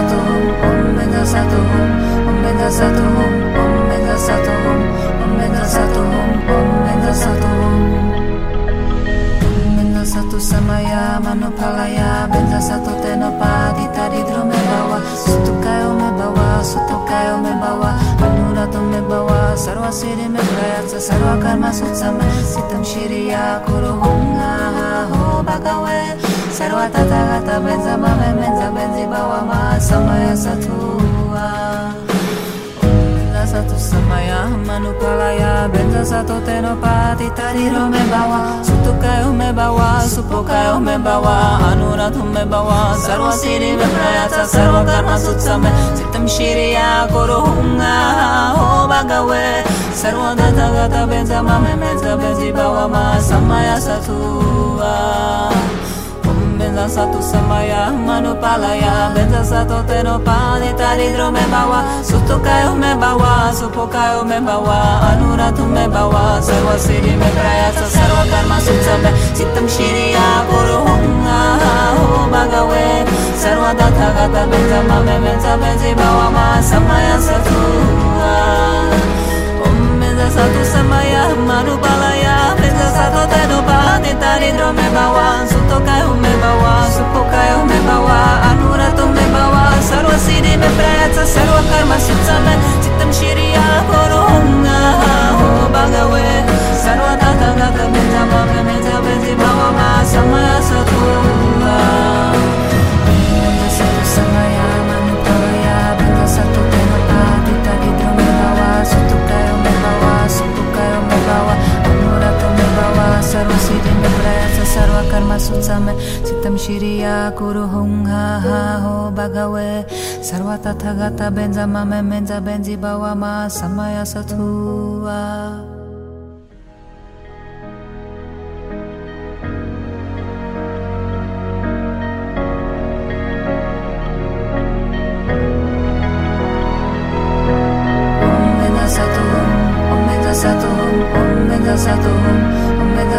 Satohum, Om Mena Om Mena Om Mena Om Mena Om Mena Om Mena Sato Samaya Manopalaya, Benda Sato Tenopadi Taridro Mebawa, Sutukayo Mebawa, Sutukayo Mebawa, Anurato Mebawa, Sarva Siri Mebrayatsa, Sarva Karma Sutsama, Sitam Shiriya Kuru Hum Ho Bhagawa. sarwa tata gata benza mame menza benzi bawa ma samaya satua Ula satu samaya manu palaya benza sato teno pati tariro me bawa Sutu me bawa, supo kayo me bawa, anuratu me bawa Sarwa siri me prayata, sarwa karma sutsa sitam shiriya shiri ya koro hunga, bagawe Sarwa tata gata benza mame menza benzi bawa ma samaya satua benza satu teno pati satu samaya manupalaya benza satu tenopani taridro me bawa sutukayo me bawa supokayo me bawa anuratu me bawa sarva siri me sarva karma sutsame sitam shiriya kuruhunga ho bhagave sarva data gata benza mame benza benzi bawa ma. Samaya satu samaya manupalaya benza tenopani taridro me bawa sutokayo me bawa supokayo me bawa anuratu me bawa sarva siddhi me prayatsa sarva karma sutsame chitam shiriya korunga ho bhagave sarva tata gata benza benzi bawa ma samaya satua सर्वसिद्धिप्रयास सर्वकर्मसुत्समे सितं शिरिया कुरु हुङ्हा हा हो भगवे सर्वतथगत बेञ्जममे मेञ्ज बेञ्जि भवमा समय सथुवा। Saturn, Om Meda Saturn, Om Meda Saturn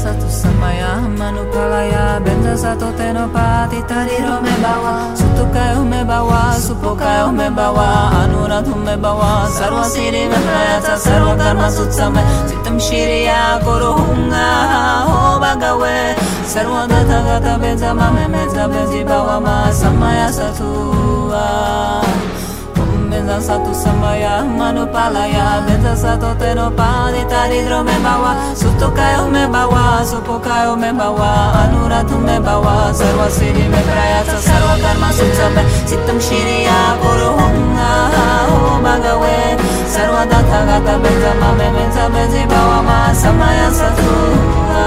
satu samaya manupalaya benza satu tenopati tariro me bawa sutukayo me bawa supokayo me bawa anuratu me bawa sarva siri me prayatsa sarva karma sutsame chitam shiriya kuruhunga ho bhagave sarva data gata benza mame benza benzi bawa ma samaya satua benza satu samaya manupalaya benza satu tenopani taridro me bawa sutokayo me bawa supokayo me bawa anuratu me bawa sarva siri me prayatsa sarva karma sutsame chitam shiriya kuruhunga ho bhagave sarva data gata benza mame benza benzi bawa ma samaya satua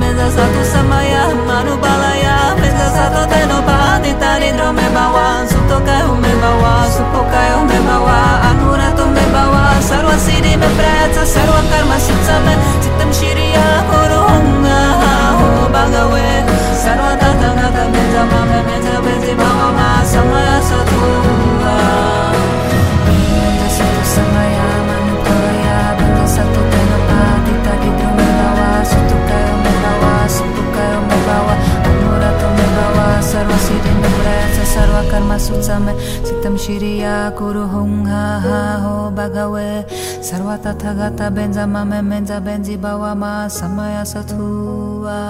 benza satu samaya manupalaya benza satu tenopani taridro me bawa sutokayo सर्वसिरिमप्राच सर्वकर्मसुत्सम चित्तं शिर्या कुरु हो भगवे सर्वदतनतमिजममिजमिजिभवमा समसतु समयामनुतोया भजसतु तनु सर्वकर्मसु समे सितं शिरिया कुरु हुं हा हा हो भगवे सर्वतथगत बेन्ज मम मेन्ज बेन्जि भव मा समय सथुवा।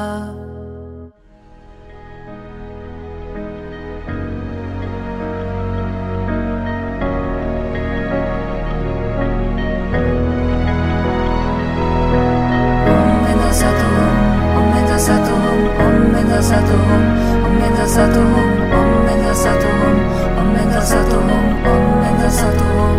Om Meda Satum, Om Meda Satum, Om Meda Satum satu Om Om Menza satu Om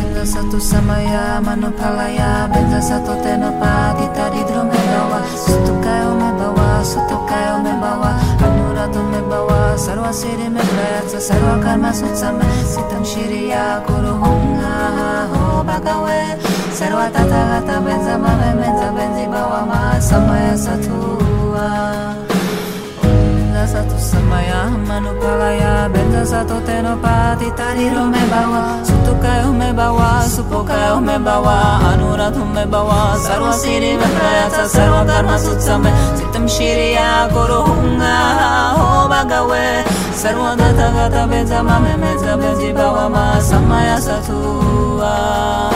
Benza satu samaya manupalaya Benza satu tenopati tadi drome bawa Sutukai ome bawa Sutukai ome bawa Anuratu me bawa Sarva siri me prayatsa Sarva karma sutsame Sitam shiriya Guru hum ha ha ho bhagave Sarva tata gata benza mame benza benzi bawa ma Samaya satua Benza satu samaya manupalaya Benza satu tenopati tadi rome bawa. Sutukai ume bawa Supokai ume bawa. Anurat ume bawa Sarva siri me prayatsa Sarva karma sutsame. Sitam shiriya guru hunga ho bhagave Sarva data gata benza mame benzi bawa ma Samaya satua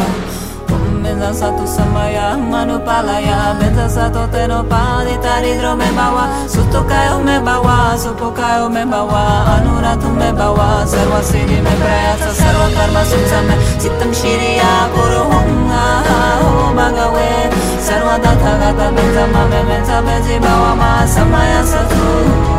Benza satu samaya manupalaya Benza satu tenopadi taridro me bawa Sutukayo me bawa Supokayo me bawa Anuratu me bawa Sarva siddhi me prayasa Sarva karma sutsame Sittam shiriya guru hunga ho bhagave Sarva data gata benza mame benza benzi bawa ma Samaya satua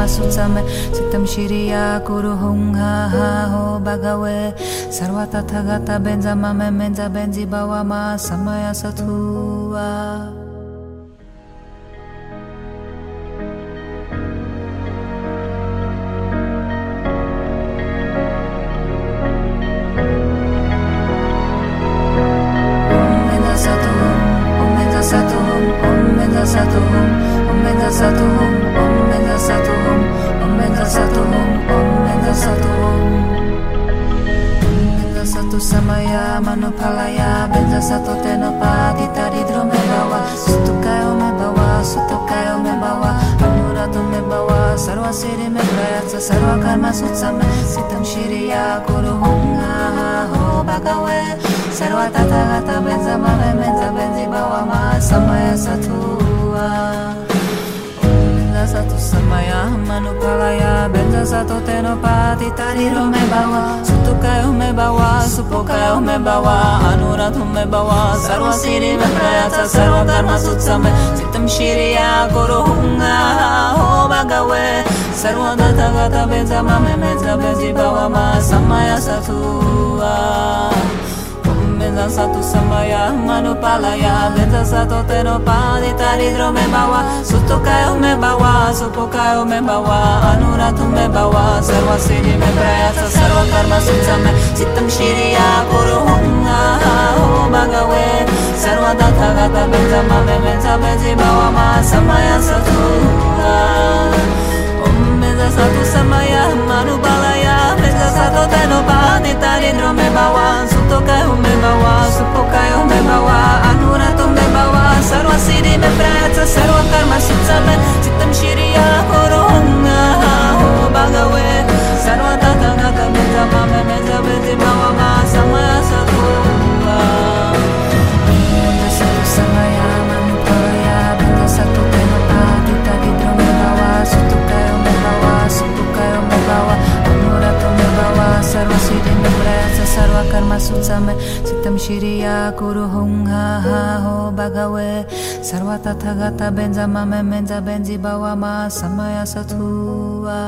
समसुत्समे सितम शिरिया कुरु हुं हा हा हो भगवे सर्वतथगत बेञ्जममे मेञ्ज बेञ्जि भवमा समय सथुवा Saturn, Om Meda Saturn, Om Meda Saturn, Om Meda Saturn. samaya manupalaya benza sato teno padi taridro mebawa sutukai o mebawa sutukai o mebawa anurato mebawa sarva siri mebrayatsa sarva karma sutsame sitam shiriya guru hum ho bhagave sarva tathagata benza mame benza benzi bawa ma samaya satuva satu samaya manupalaya Benza satu tenopati tariro me bawa Sutukayo me bawa Supokayo me bawa Anuratu me bawa Sarva siddhi me prayatsa Sarva karma sutsame Sittam shiriya guru hunga ho bhagave Sarva data gata benza mame benza benzi bawa ma. Samaya satua Benza satu samaya manupalaya Benza satu tenopadi taridro me bawa. Sutukayo me bawa Supokayo me bawa. Anuratu me bawa Sarva siddhi me prayatsa Sarva karma sutsame Sittam shiriya guru hunga ho bhagave Sarva data gata benza mame benza benzi bawa ma Samaya satua Om Benza satu samaya manupalaya Benza satu tenopadi taridro me bawa Sutokayo me bawa Supokayo me bawa Anuratu me bawa Sarva siddhi me prayatsa Sarva karma sutsame Sittam shiriya सर्वतथगतबेन्जममे मेञ्जबेञ्जिबवमा समयसथुवा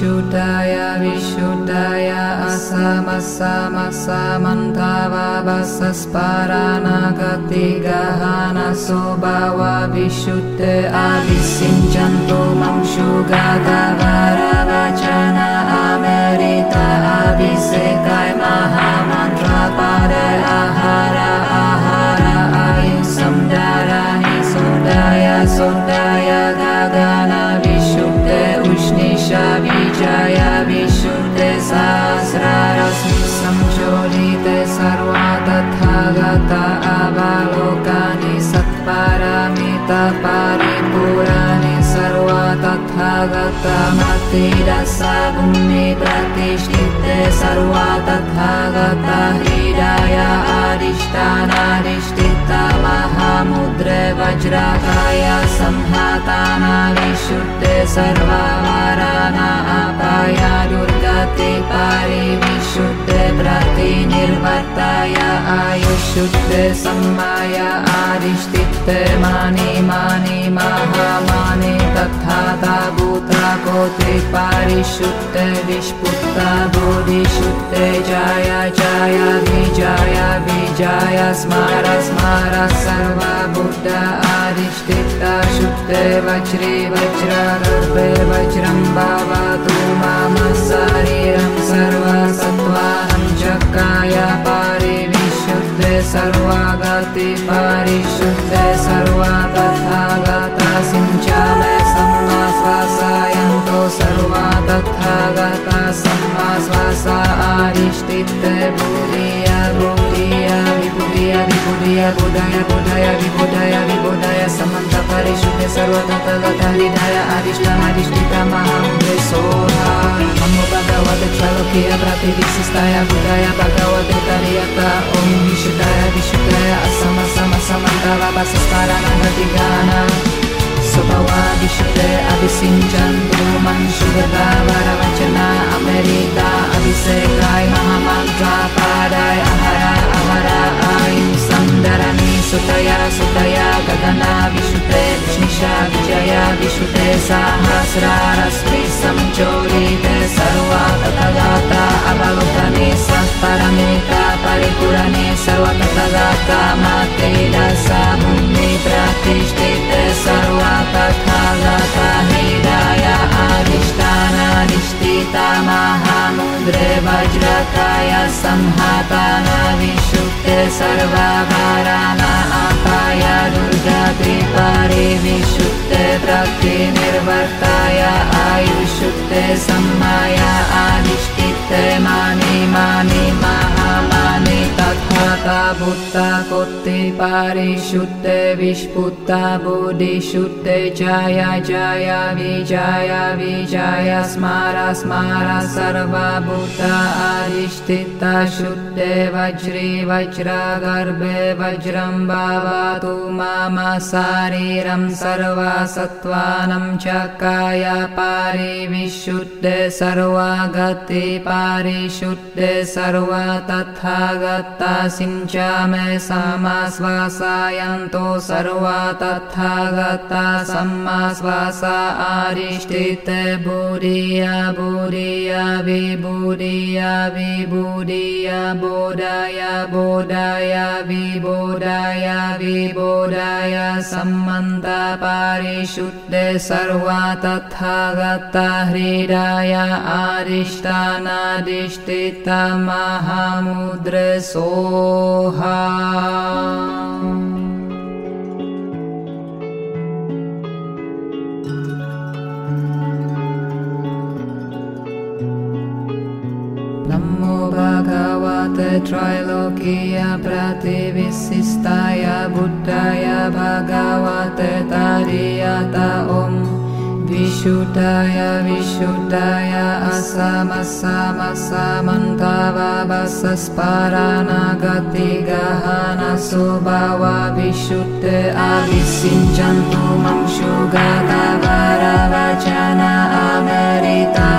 विशुद्धाय विशुद्धाय असमसमसमं गा वासस्परा न आविसिञ्चन्तु मंशु गा वचना अभिषेकाय गीरसा प्रतिष्ठिते सर्वा तथा गीराय आदिष्टानादिष्ठिता महामुद्रे वज्राय संह्राताना विशुद्धे सर्वाराणायानुदा दुर्गति पारिविशुद्ध तिनिताय आयुष्युत सम्माय आदिष्टित्य माने माने महामाने तथा ताभूता गोत्रि पारिशुद्ध विष्पुत्ता बोधिशुद्ध जाया जाया बीजाया विजाय स्मार स्मार सर्वा बुद्ध आदिष्टिता शुद्ध वज्रे वज्रा सर्वागाते परिशुद्ध सर्वा तथा गतः सिञ्चामः समवासायन्तो सर्वा तथा गतः समवा सः सा Bodhaya Vibodhaya Bodhaya Bodhaya Vibodhaya Vibodhaya Samanta Parishuddha Sarvata Tagata Nidhaya Adishta Adishtita Mahamudhe Soha Namo Bhagavate Chalokya Prati Vixistaya Buddhaya Bhagavate Tariyata Om Vishudaya Vishudaya Asama Sama Samantara Vasastara Nagadigana Sobhava Vishudaya Avisinjantu Manshudata Varavachana Amerita Avisegay Mahamantra Paday Aharay आयु सन्दरनि सुतया सुतया गदना विशुते शिशा विजया विशुते सहस्रारश्मि सञ्चोदित सर्वा तदाता अपगुपने संसरमेता परिपूरणे सर्वप्रदाता मातेन सा मुनि प्रातिष्ठिते सर्वा तथा दाता निराय आदिष्टानानिष्ठिता नाः य संहताना विशुद्धे सर्वाकाराणा आपाय दुर्जाी विशुद्धे तपि निर्वर्ताय आयुषुक्ते संहाय आदिष्टिते मानि मानि मा निता भूता कूर्ति पारिशुद्धे विशुता बुदिशुद्धे जाया जाया विजाया विजाय स्मार स्मार सर्वभूता आरिष्ठिता शुद्धे वज्रे वज्रगर्भे वज्रं वतु माम शारीरं सर्वासत्वानं च काया पारि विशुद्धे सर्वागति पारिशुद्धे सर्वा तथा गत्ता सिञ्चा मे समा सर्वा तथा गत्ता सम्मा श्वासा आरिष्ट भूरिया भूरिया विभूरिया विभूरिया बोधाय बोधाय विबोधाय विबोधाय वि वोढाया सर्वा तथा गत्ता ह्रीडाय आरिष्टानारिष्टिता महामुद्र Mahamudre Soha Namo Bhagavate Trilokiya Prativissistaya Buddhaya Bhagavate विशुदाय विशुताय असमसमस मन्त्रा वा वसस्पराणा गहन सोभवा विशुट आविसिञ्चन्तु मंशु गन अमरिता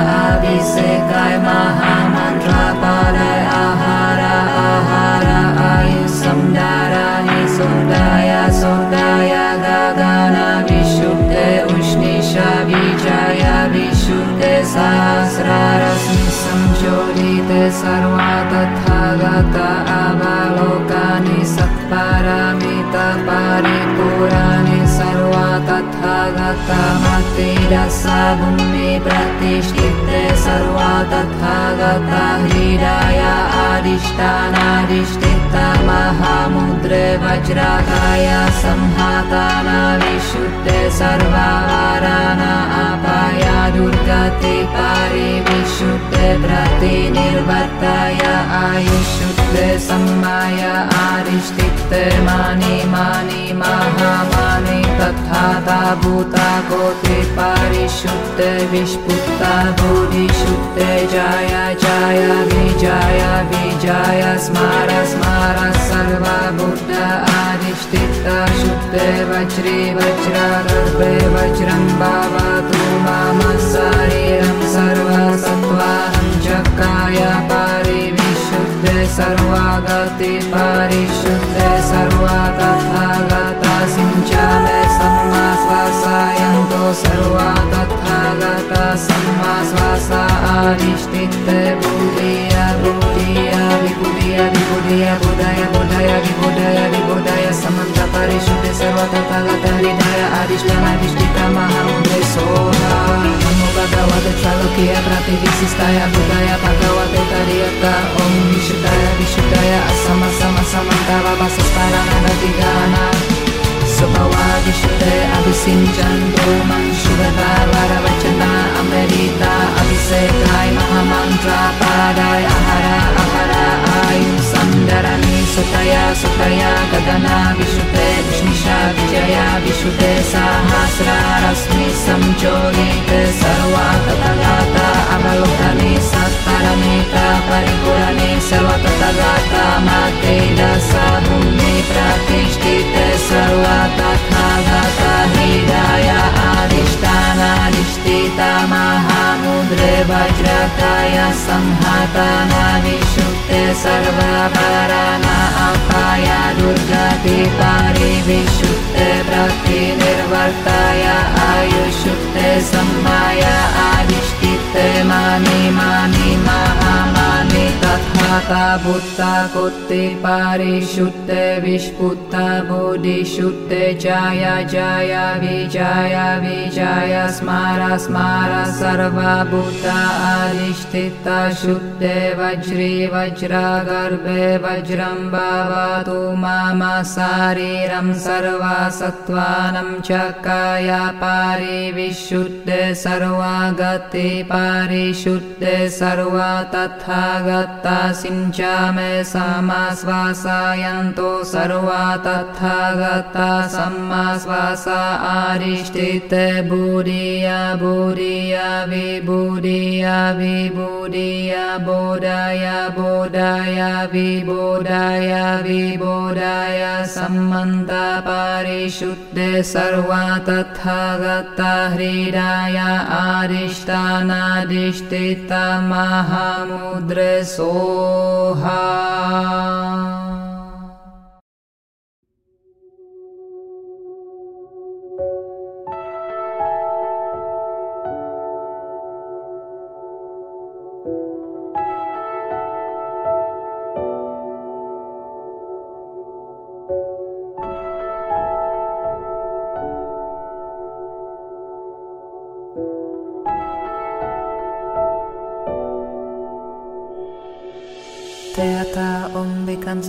विष ग महामन्त्र आहार आहार आयुष विजाया विशूदे सहस्रार संचोरिते सर्वा तथा गतावालोकानि अवलोकानि तपारि पुराणि तथा गता प्रतिष्ठिते सर्वा तथा गता ह्रीराय आदिष्टानाधिष्ठिता महामुद्रे वज्रागाय संहाताना विशुद्धे सर्वाहाराणा अपाया दुर्गति पारि विशुद्धे प्रतिनिर्वर्ताय आयुषु। सम्माय आदिष्टिते मानि मानि महामानि तथा भूता कोटि परिशुद्धे विष्पुत्ता बुधिशुद्धे जय जय विजय विजय स्मार स्मार सर्वा बुद्ध आदिष्टिता शुद्धे वज्रे वज्रागर्भे वज्रं भवतु मम शरीरं सर्वसत्त्वाहं चक्राय परिविशुद्धे सर्वागति परिशुद्धे सर्वा Sincale Sama Swasa Yanto Sarva Tathagata Sama Swasa Adishtitte Buddhiya Buddhiya Vibudhiya Vibudhiya Buddhaya Buddhaya Vibudhaya Vibudhaya Samanta Parishuddhi Sarva Tathagata Hridaya Adhishtana Adhishtita Mahamudhe Soha Namo Bhagavate Chalukya Prati Visistaya Buddhaya Bhagavate Tariyata Om Vishuddhaya Vishuddhaya Asama Sama Samantava Vasaspara Nadadhigana विषये अभिसिञ्च सुतया विशुद्धे विष्णिषा विजया विशुद्धे सहस्रारश्मि संचोदिते सर्वा तथागता अवलोकने सत्परमेता परिपूरणे सर्वतथागता माते दशा भूमि प्रतिष्ठिते सर्वा तथागता हृदय अधिष्ठानाधिष्ठिता महामुद्रे वज्रकाय संहतानादिशुक्ते सर्वपराना अपाय दुर्गति परिविशुक्ते प्रतिनिर्वर्ताय आयुषुक्ते सम्माय आदिष्टिते मानि मानि महामानि बुद्धा कोत्ते परिशुद्धे विष्पुत्ता बोधिशुद्धे जय जय विजय विजय स्मार स्मार सर्वा अधिष्ठिता शुद्धे वज्रे वज्रागर्भे वज्रं भवतु मम शरीरं सर्वा सत्त्वानं च काय परिविशुद्धे सर्वा गति परिशुद्धे सर्वा तथा गता सिञ्चामे समा श्वासायन्तो सर्वा तथा गता सम्मा श्वासा आरिष्टिते बुधिया बुधिया विबुधिया विबुधिया बोधाय बोधाय विबोधाय विबोधाय सम्मन्त परिशुद्धे सर्वा तथा गता हृदय आदिष्टानाधिष्ठिता महामुद्रे सोहा हा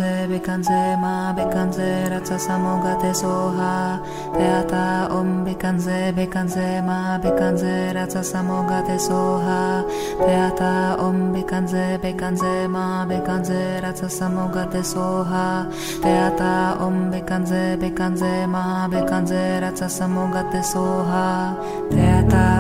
bikanze ma ma bikanze ratsa samogate soha. Teata om bikanze bikanze ma ma bikanze ratsa samogate soha. Teata om bikanze bikanze ma ma bikanze ratsa samogate soha. Teata om bikanze bikanze ma ma bikanze ratsa samogate soha. Teata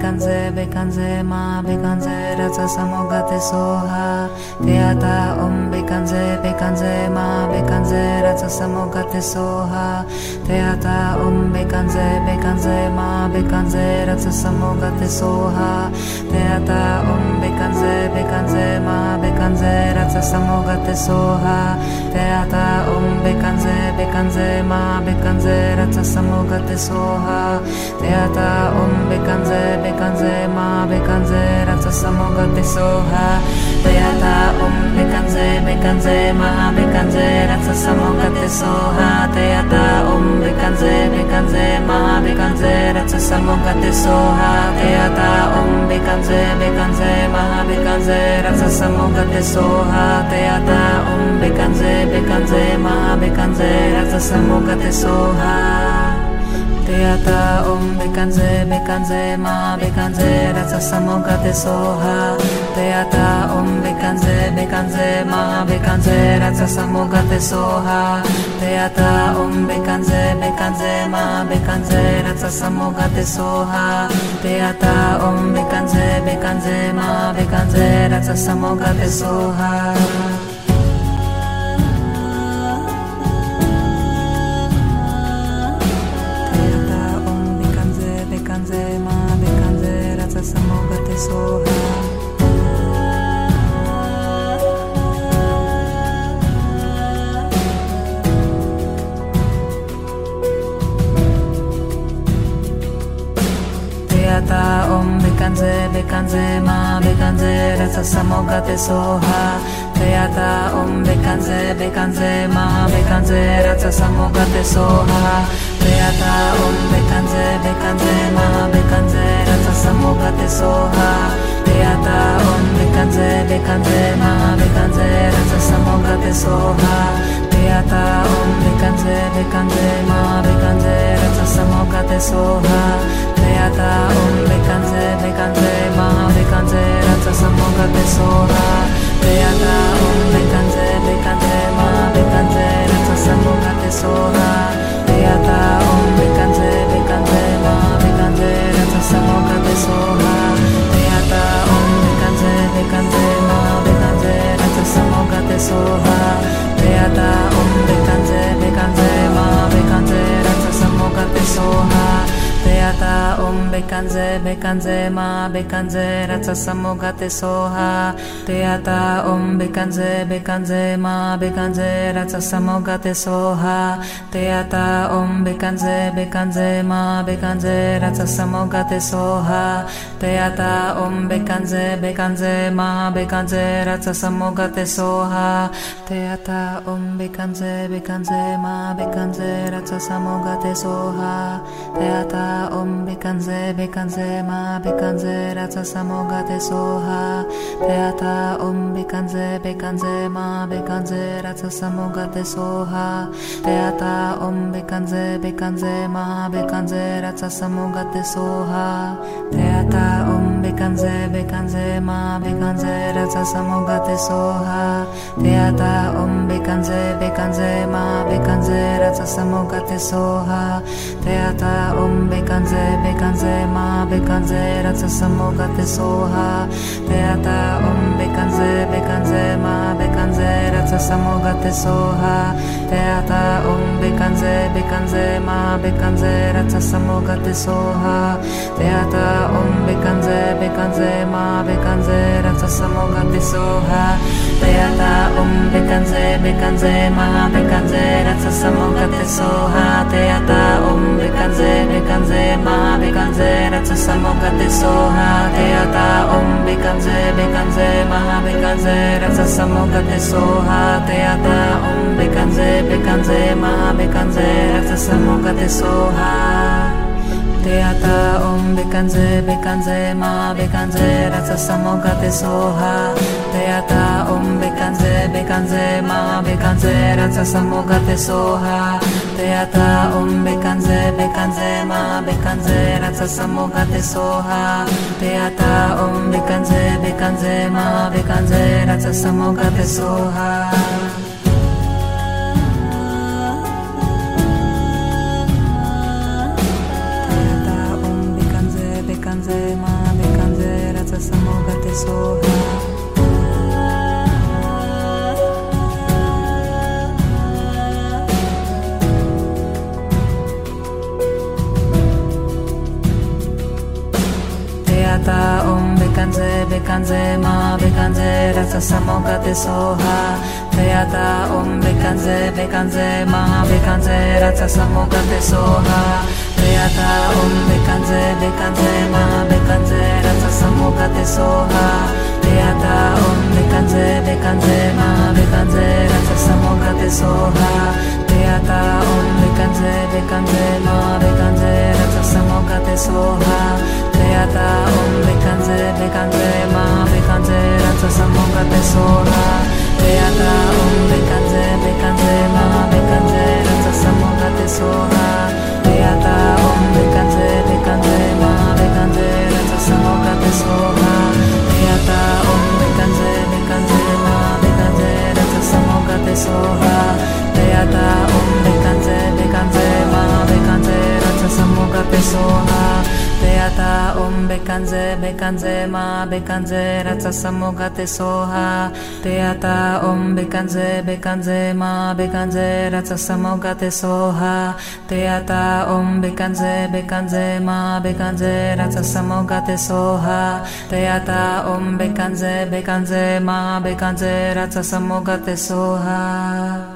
bekanze ma bekanze rasa samogate soha Teata om bekanze bekanze ma bekanze rasa samogate soha Teata om bekanze bekanze ma bekanze rasa samogate soha Teata om bekanze bekanze ma bekanze rasa samogate soha Teata om bekanze bekanze ma bekanze rasa samogate soha Teata om bekanze べ完全まべ完全ラフトサモガテソハドヤタオンべ完全べ完全まべ完全ラフトサモガテソハドヤタオンべ完全べ完全まべ完全ラフトサモガテソハドヤタオンべ完全べ完全まべ完全ラフトサモガテソハドヤタオンべ完全べ完全まべ完全ラフトサモガテソハ bekanze ma bekanze rasa samogate soha. Teata om bekanze bekanze ma bekanze rasa samogate soha. Teata om bekanze bekanze ma bekanze rasa samogate soha. Teata om bekanze bekanze ma bekanze rasa samogate soha soha Teata om bekanze bekanze ma bekanze rasa samogate soha. Teata om bekanze bekanze ma bekanze rasa samogate soha Beata-om, bekanze, bekanze, maha bekanze, rata samoga te soha Beata-om, bekanze, bekanze, maha bekanze, rata samoga te soha Beata-om, bekanze, bekanze, maha bekanze, rata samoga te soha Beata-om, bekanze, bekanze, maha bekanze, rata samoga te soha Beata-om, bekanze, bekanze, maha bekanze, rata samoga te soha ataúd bekanze ma bekanze rasa samogate soha. Teata om bekanze bekanze ma bekanze rasa samogate soha. Teata om bekanze bekanze ma bekanze rasa samogate soha. Teata om bekanze bekanze ma bekanze rasa samogate soha. Teata om bekanze bekanze ma bekanze rasa samogate soha. Teata om bekanze bekanze ma bekanze rasa samogate soha Teata om. Bekanze bekanze ma bekanze rasa samogate soha Teata om. Bekanze bekanze ma bekanze rasa samogate soha Teata om. Bekanze bekanze ma bekanze rasa samogate soha Teata om. Bekanze bekanze ma bekanze rasa samogate soha Teata om bekanze bekanze ma bekanze rasa samogate soha Teata om bekanze bekanze ma bekanze rasa samogate soha Teata om bekanze bekanze ma bekanze rasa samogate soha Teata om bekanze bekanze ma bekanze rasa samogate soha Teata om um, bekanze bekanze ma bekanze rasa samogate soha Teata om um, bekanze bekanze ma bekanze rasa samogate soha Teata om um, bekanze bekanze ma bekanze rasa samogate soha Teata om bekanze bekanze ma bekanze rasa samogate soha. Teata om bekanze bekanze ma bekanze rasa samogate soha Teata om bekanze bekanze ma bekanze rasa samogate soha. Teata om bekanze bekanze ma bekanze rasa samogate soha. Teata om bekanze bekanze ma bekanze rasa samogate soha. Bekanze bekanze ma bekanze rasa samogate soha ささもがてそうはてやたおんべかんぜべかんぜまべかんぜらささもがてそうはてやたおんべかんぜべかんぜまべかんぜらささもがてそうはてやたおんべかんぜべかんぜまべかんぜらささもがてそうはてやたおんべかんぜべかんぜまべかんぜらささもがてそうはてやたおんべかんぜべかんぜまべかんぜらささもがてそうはてやたおんべ dekandze, dekandze, no dekandze, radza samoka te sloha, teata om dekandze, dekandze, ma dekandze, radza samoka te sloha, teata om dekandze, dekandze, ma dekandze, radza samoka te sloha, teata om dekandze, dekandze, ma dekandze, radza samoka te sloha, teata om dekandze, dekandze, ma dekandze, radza samoka te sloha, teata om dekandze, samogate soha Beata om bekanze bekanze ma bekanze rasa samogate soha. Beata om bekanze bekanze ma bekanze rasa samogate soha. Beata om bekanze bekanze ma bekanze rasa samogate soha. Beata om bekanze bekanze ma bekanze rasa samogate soha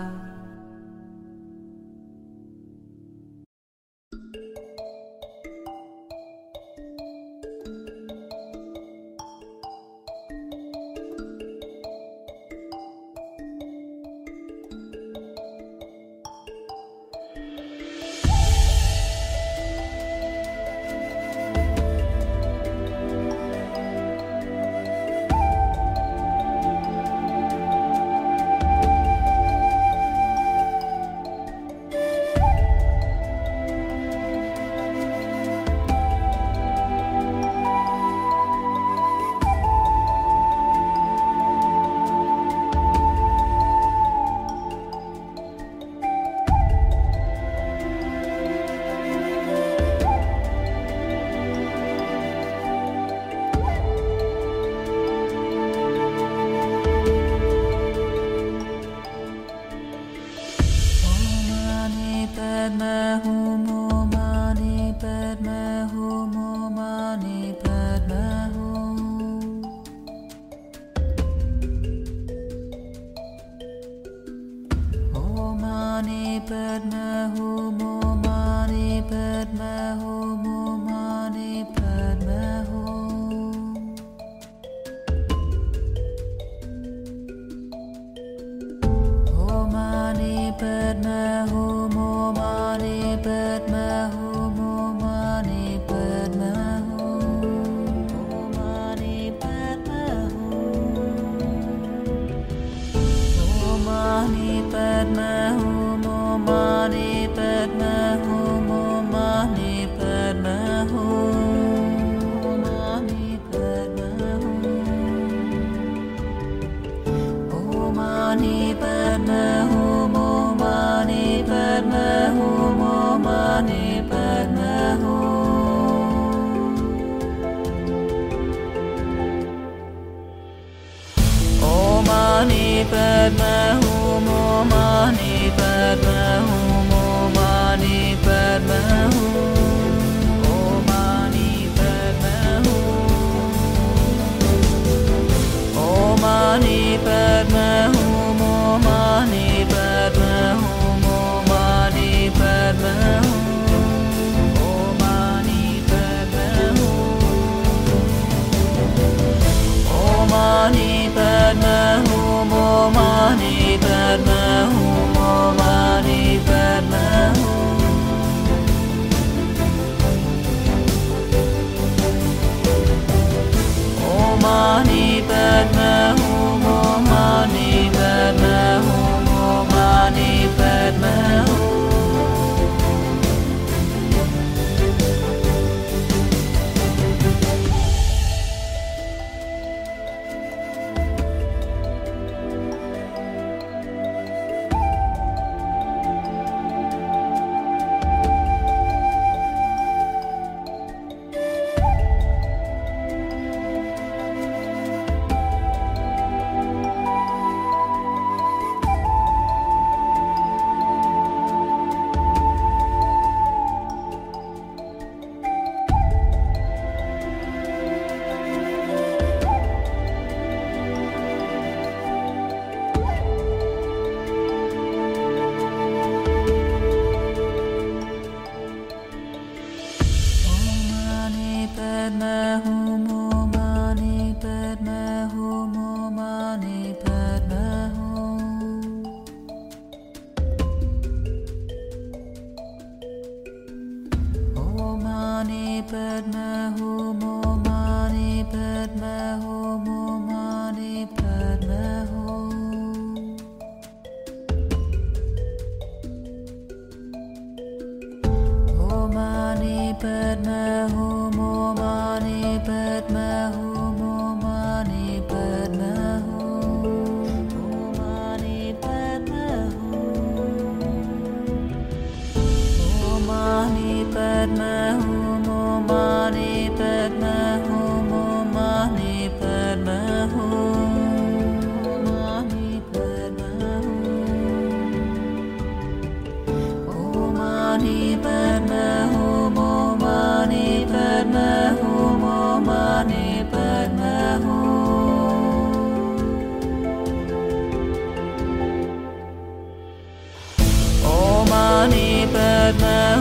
inside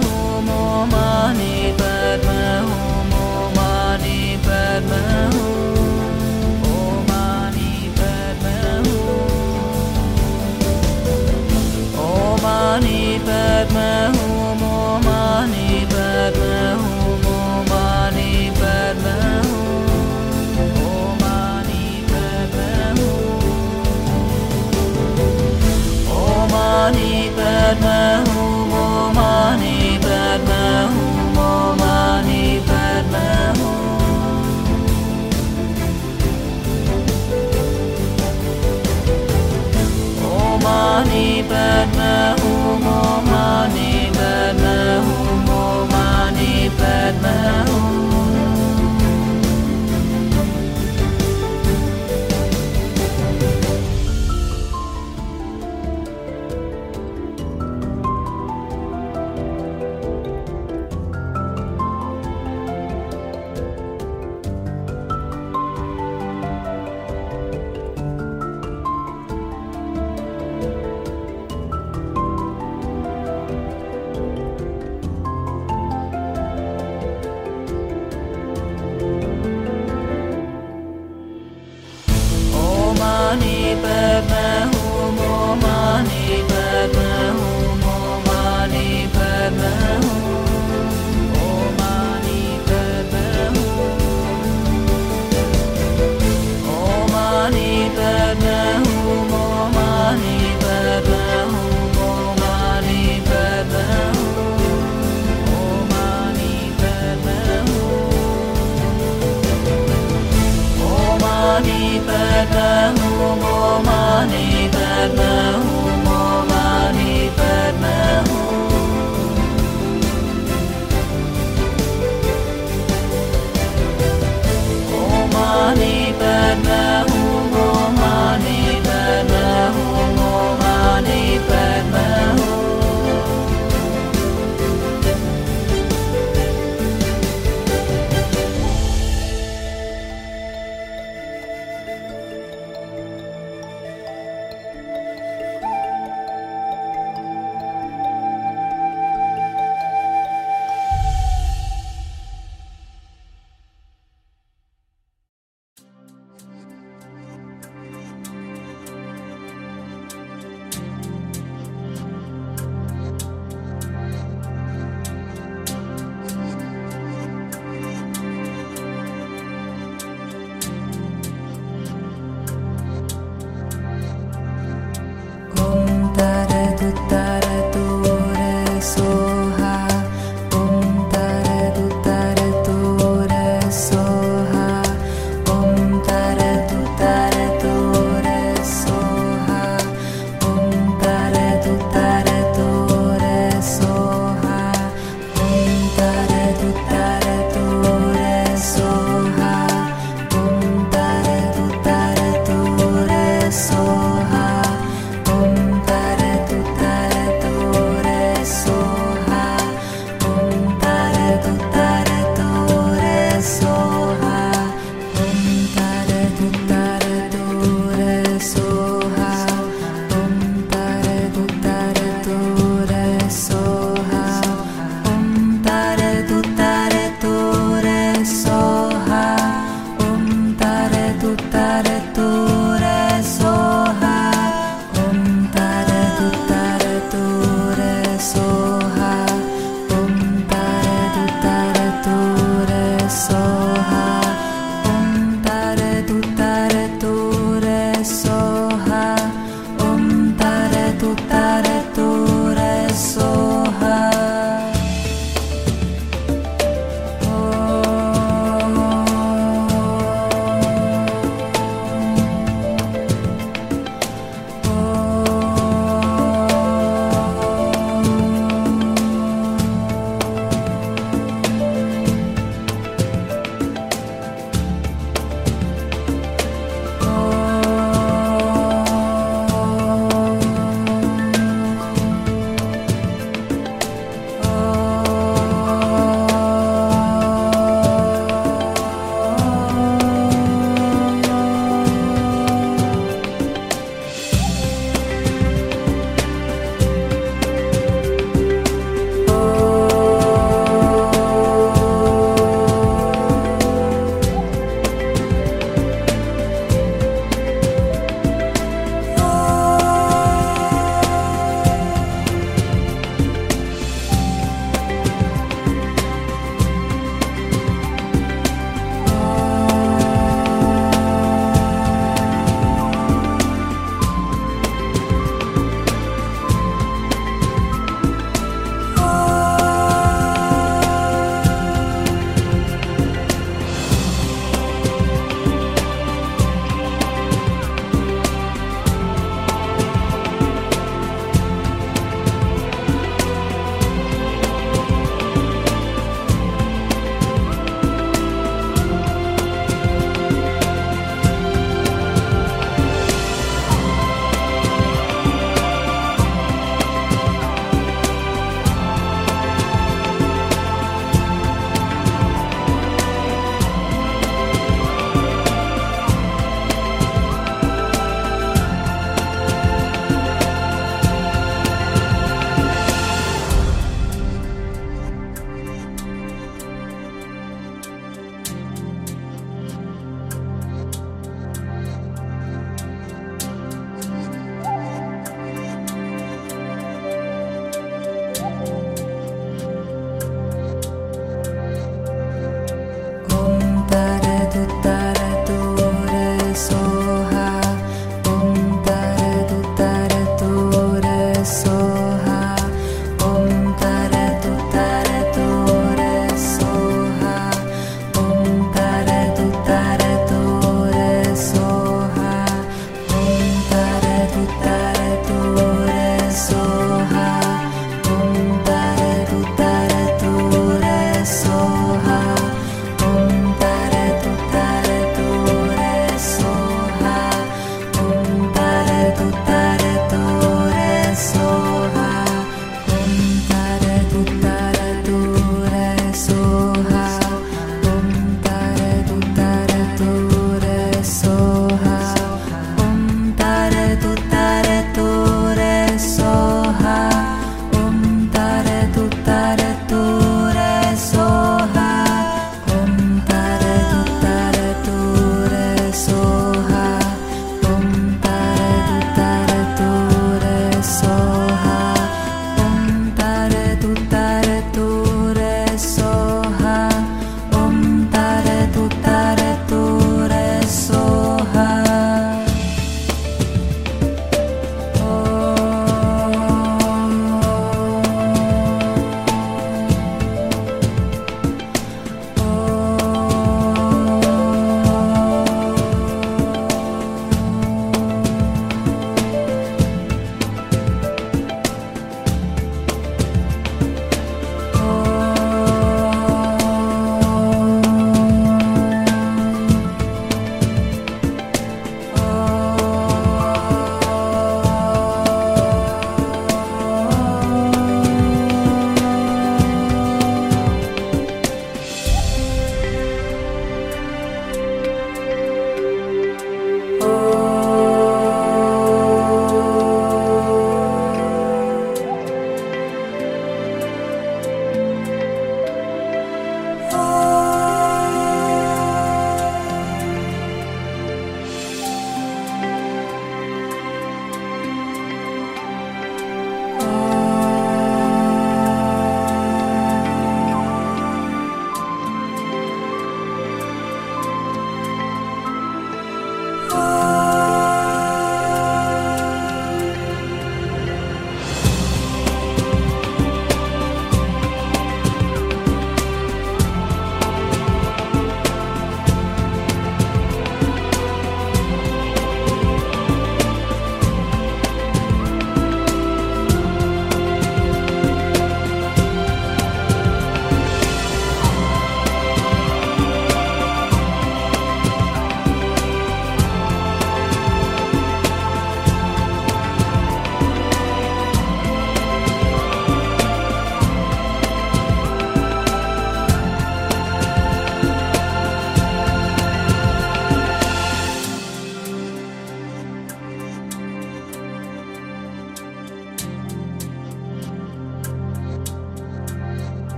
goodbye